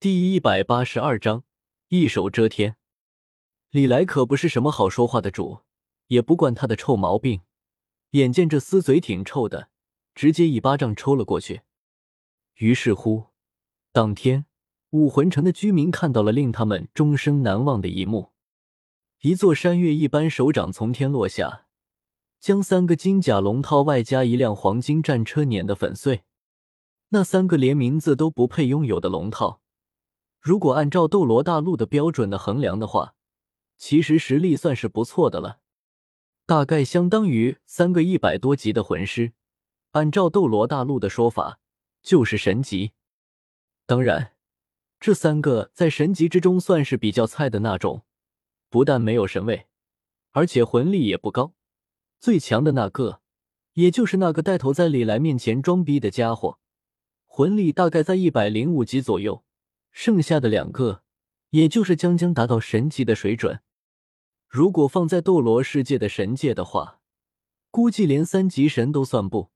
第一百八十二章，一手遮天。李来可不是什么好说话的主，也不惯他的臭毛病。眼见这厮嘴挺臭的，直接一巴掌抽了过去。于是乎，当天武魂城的居民看到了令他们终生难忘的一幕：一座山岳一般手掌从天落下，将三个金甲龙套外加一辆黄金战车碾得粉碎。那三个连名字都不配拥有的龙套。如果按照斗罗大陆的标准的衡量的话，其实实力算是不错的了，大概相当于三个一百多级的魂师。按照斗罗大陆的说法，就是神级。当然，这三个在神级之中算是比较菜的那种，不但没有神位，而且魂力也不高。最强的那个，也就是那个带头在李来面前装逼的家伙，魂力大概在一百零五级左右。剩下的两个，也就是将将达到神级的水准。如果放在斗罗世界的神界的话，估计连三级神都算不，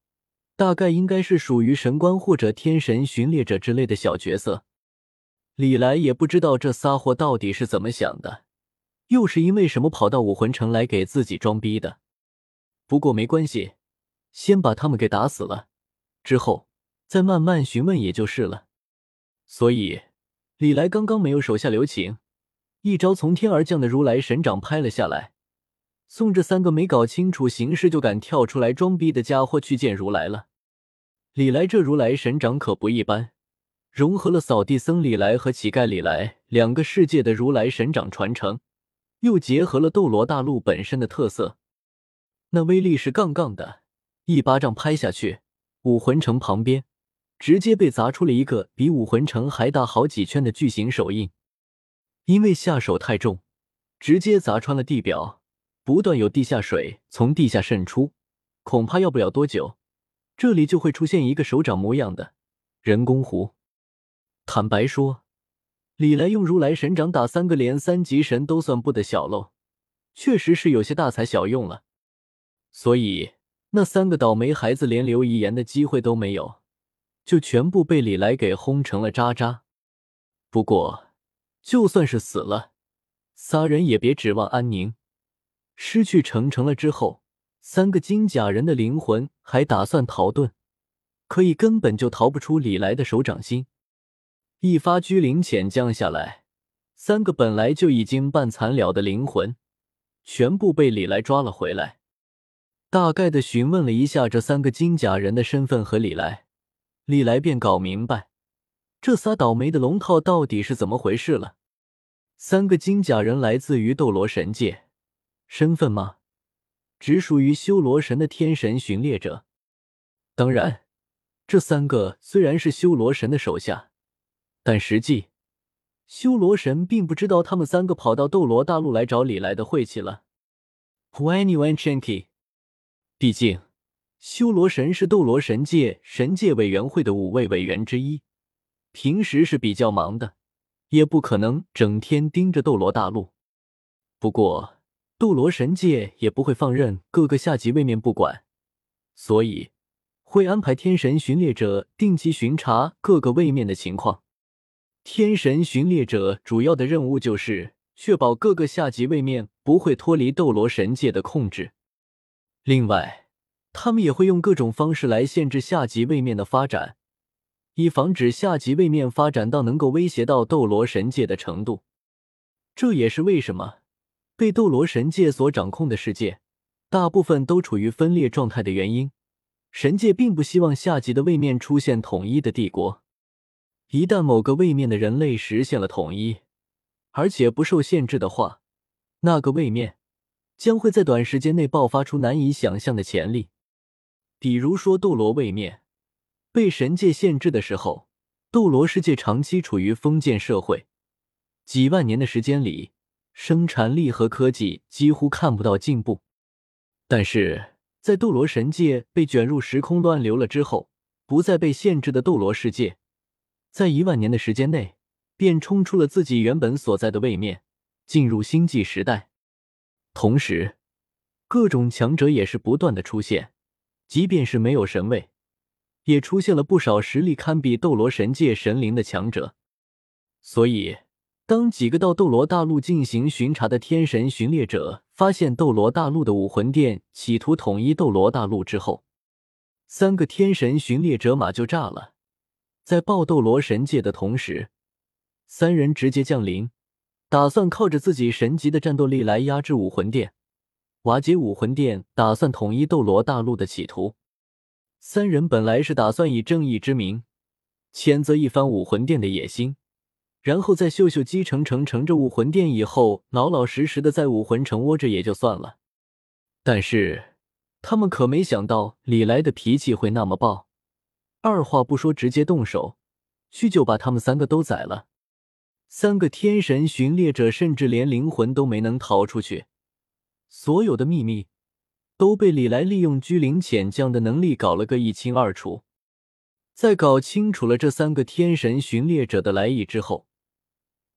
大概应该是属于神官或者天神巡猎者之类的小角色。李来也不知道这仨货到底是怎么想的，又是因为什么跑到武魂城来给自己装逼的。不过没关系，先把他们给打死了，之后再慢慢询问也就是了。所以。李来刚刚没有手下留情，一招从天而降的如来神掌拍了下来，送这三个没搞清楚形势就敢跳出来装逼的家伙去见如来了。李来这如来神掌可不一般，融合了扫地僧李来和乞丐李来两个世界的如来神掌传承，又结合了斗罗大陆本身的特色，那威力是杠杠的。一巴掌拍下去，武魂城旁边。直接被砸出了一个比武魂城还大好几圈的巨型手印，因为下手太重，直接砸穿了地表，不断有地下水从地下渗出，恐怕要不了多久，这里就会出现一个手掌模样的人工湖。坦白说，李来用如来神掌打三个连三级神都算不得小喽，确实是有些大材小用了，所以那三个倒霉孩子连留遗言的机会都没有。就全部被李来给轰成了渣渣。不过，就算是死了，仨人也别指望安宁。失去程程了之后，三个金甲人的灵魂还打算逃遁，可以根本就逃不出李来的手掌心。一发居灵潜降下来，三个本来就已经半残了的灵魂，全部被李来抓了回来。大概的询问了一下这三个金甲人的身份和李来。李来便搞明白，这仨倒霉的龙套到底是怎么回事了。三个金甲人来自于斗罗神界，身份吗？只属于修罗神的天神巡猎者。当然，这三个虽然是修罗神的手下，但实际修罗神并不知道他们三个跑到斗罗大陆来找李来的晦气了。Why you want Chinky？毕竟。修罗神是斗罗神界神界委员会的五位委员之一，平时是比较忙的，也不可能整天盯着斗罗大陆。不过，斗罗神界也不会放任各个下级位面不管，所以会安排天神巡猎者定期巡查各个位面的情况。天神巡猎者主要的任务就是确保各个下级位面不会脱离斗罗神界的控制。另外，他们也会用各种方式来限制下级位面的发展，以防止下级位面发展到能够威胁到斗罗神界的程度。这也是为什么被斗罗神界所掌控的世界大部分都处于分裂状态的原因。神界并不希望下级的位面出现统一的帝国。一旦某个位面的人类实现了统一，而且不受限制的话，那个位面将会在短时间内爆发出难以想象的潜力。比如说，斗罗位面被神界限制的时候，斗罗世界长期处于封建社会，几万年的时间里，生产力和科技几乎看不到进步。但是在斗罗神界被卷入时空乱流了之后，不再被限制的斗罗世界，在一万年的时间内便冲出了自己原本所在的位面，进入星际时代。同时，各种强者也是不断的出现。即便是没有神位，也出现了不少实力堪比斗罗神界神灵的强者。所以，当几个到斗罗大陆进行巡查的天神巡猎者发现斗罗大陆的武魂殿企图统一斗罗大陆之后，三个天神巡猎者马就炸了。在爆斗罗神界的同时，三人直接降临，打算靠着自己神级的战斗力来压制武魂殿，瓦解武魂殿打算统一斗罗大陆的企图。三人本来是打算以正义之名，谴责一番武魂殿的野心。然后在秀秀、姬城城乘着武魂殿以后，老老实实的在武魂城窝着也就算了。但是他们可没想到李来的脾气会那么暴，二话不说直接动手，去就把他们三个都宰了。三个天神巡猎者甚至连灵魂都没能逃出去，所有的秘密都被李来利用居灵潜将的能力搞了个一清二楚。在搞清楚了这三个天神巡猎者的来意之后，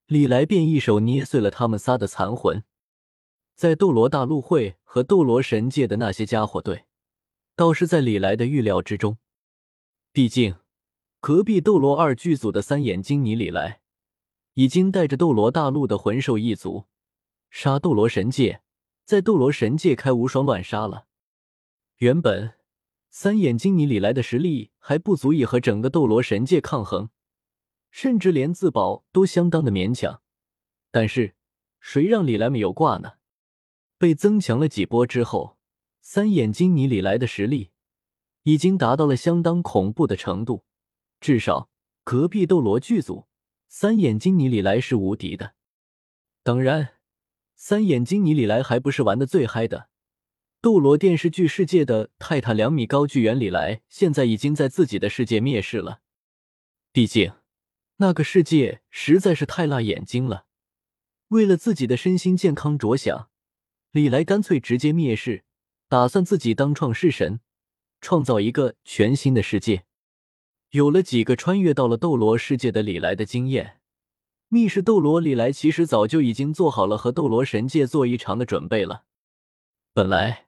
李来便一手捏碎了他们仨的残魂，在斗罗大陆会和斗罗神界的那些家伙，对，倒是在李来的预料之中。毕竟，隔壁斗罗二剧组的三眼金尼李来，已经带着斗罗大陆的魂兽一族，杀斗罗神界，在斗罗神界开无双乱杀了。原本，三眼金尼李来的实力还不足以和整个斗罗神界抗衡。甚至连自保都相当的勉强，但是谁让李来没有挂呢？被增强了几波之后，三眼金尼李来的实力已经达到了相当恐怖的程度，至少隔壁斗罗剧组三眼金尼李来是无敌的。当然，三眼金尼李来还不是玩的最嗨的。斗罗电视剧世界的泰坦两米高巨猿李来，现在已经在自己的世界灭世了，毕竟。那个世界实在是太辣眼睛了，为了自己的身心健康着想，李来干脆直接灭世，打算自己当创世神，创造一个全新的世界。有了几个穿越到了斗罗世界的李来的经验，密室斗罗里来其实早就已经做好了和斗罗神界做一场的准备了。本来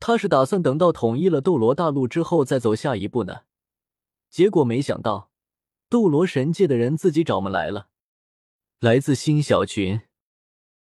他是打算等到统一了斗罗大陆之后再走下一步呢，结果没想到。斗罗神界的人自己找们来了。来自新小群。